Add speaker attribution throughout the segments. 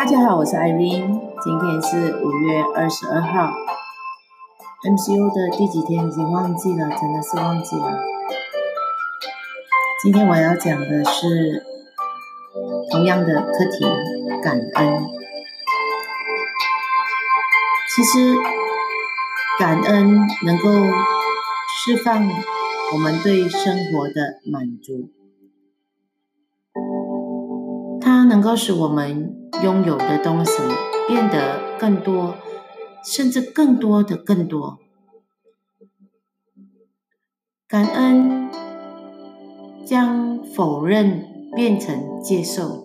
Speaker 1: 大家好，我是 Irene，今天是五月二十二号，MCU 的第几天已经忘记了，真的是忘记了。今天我要讲的是同样的课题——感恩。其实，感恩能够释放我们对生活的满足。能够使我们拥有的东西变得更多，甚至更多的更多。感恩将否认变成接受，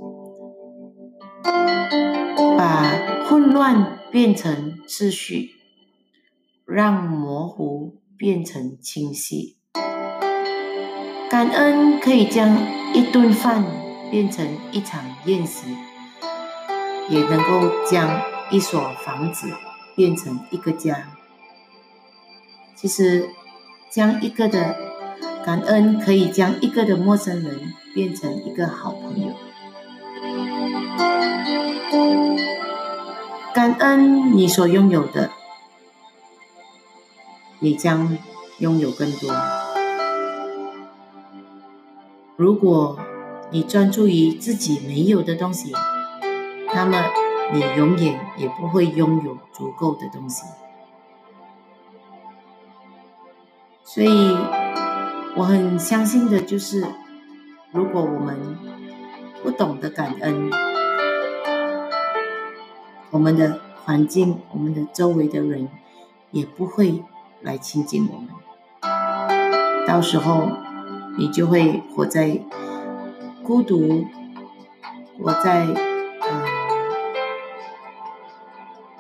Speaker 1: 把混乱变成秩序，让模糊变成清晰。感恩可以将一顿饭。变成一场宴席，也能够将一所房子变成一个家。其实，将一个的感恩可以将一个的陌生人变成一个好朋友。感恩你所拥有的，也将拥有更多。如果你专注于自己没有的东西，那么你永远也不会拥有足够的东西。所以，我很相信的就是，如果我们不懂得感恩，我们的环境、我们的周围的人也不会来亲近我们。到时候，你就会活在。孤独，我在呃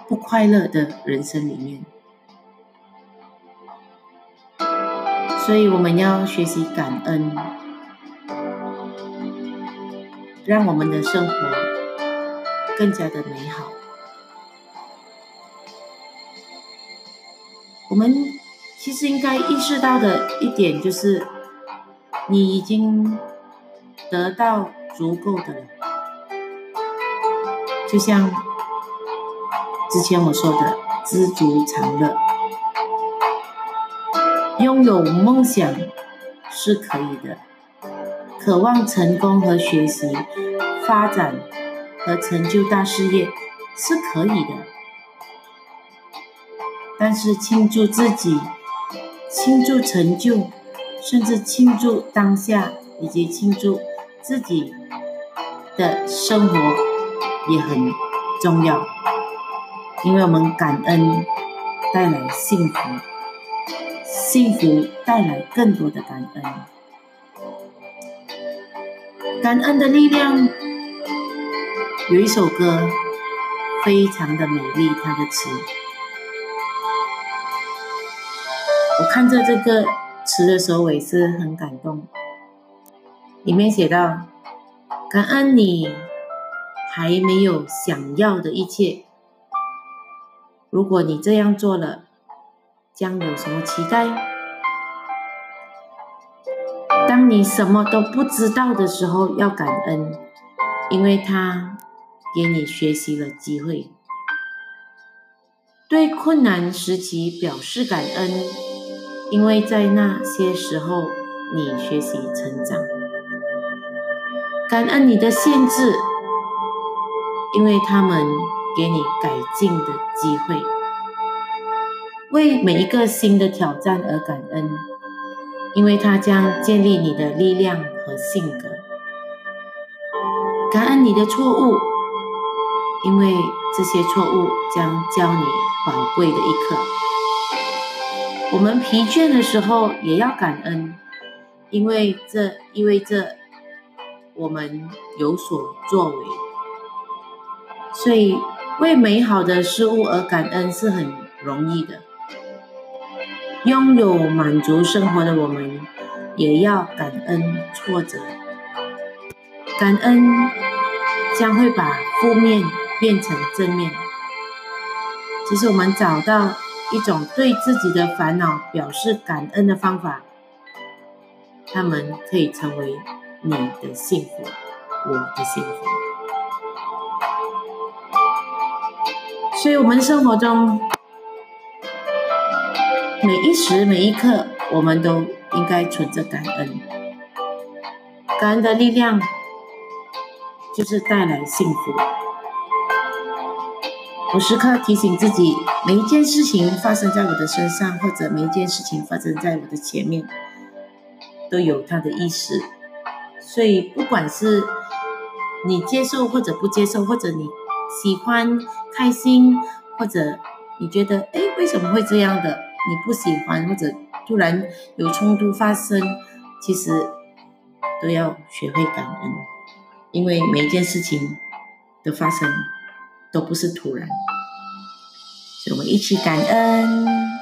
Speaker 1: 不快乐的人生里面，所以我们要学习感恩，让我们的生活更加的美好。我们其实应该意识到的一点就是，你已经。得到足够的，就像之前我说的，知足常乐。拥有梦想是可以的，渴望成功和学习、发展和成就大事业是可以的，但是庆祝自己、庆祝成就，甚至庆祝当下以及庆祝。自己的生活也很重要，因为我们感恩带来幸福，幸福带来更多的感恩。感恩的力量有一首歌非常的美丽，它的词，我看着这个词的时候，我也是很感动。里面写到：“感恩你还没有想要的一切。如果你这样做了，将有什么期待？当你什么都不知道的时候，要感恩，因为他给你学习了机会。对困难时期表示感恩，因为在那些时候你学习成长。”感恩你的限制，因为他们给你改进的机会；为每一个新的挑战而感恩，因为它将建立你的力量和性格。感恩你的错误，因为这些错误将教你宝贵的一课。我们疲倦的时候也要感恩，因为这意味着。我们有所作为，所以为美好的事物而感恩是很容易的。拥有满足生活的我们，也要感恩挫折。感恩将会把负面变成正面。其实我们找到一种对自己的烦恼表示感恩的方法，他们可以成为。你的幸福，我的幸福。所以，我们生活中每一时每一刻，我们都应该存着感恩。感恩的力量就是带来幸福。我时刻提醒自己，每一件事情发生在我的身上，或者每一件事情发生在我的前面，都有它的意思。所以，不管是你接受或者不接受，或者你喜欢、开心，或者你觉得哎为什么会这样的，你不喜欢，或者突然有冲突发生，其实都要学会感恩，因为每一件事情的发生都不是突然，所以我们一起感恩。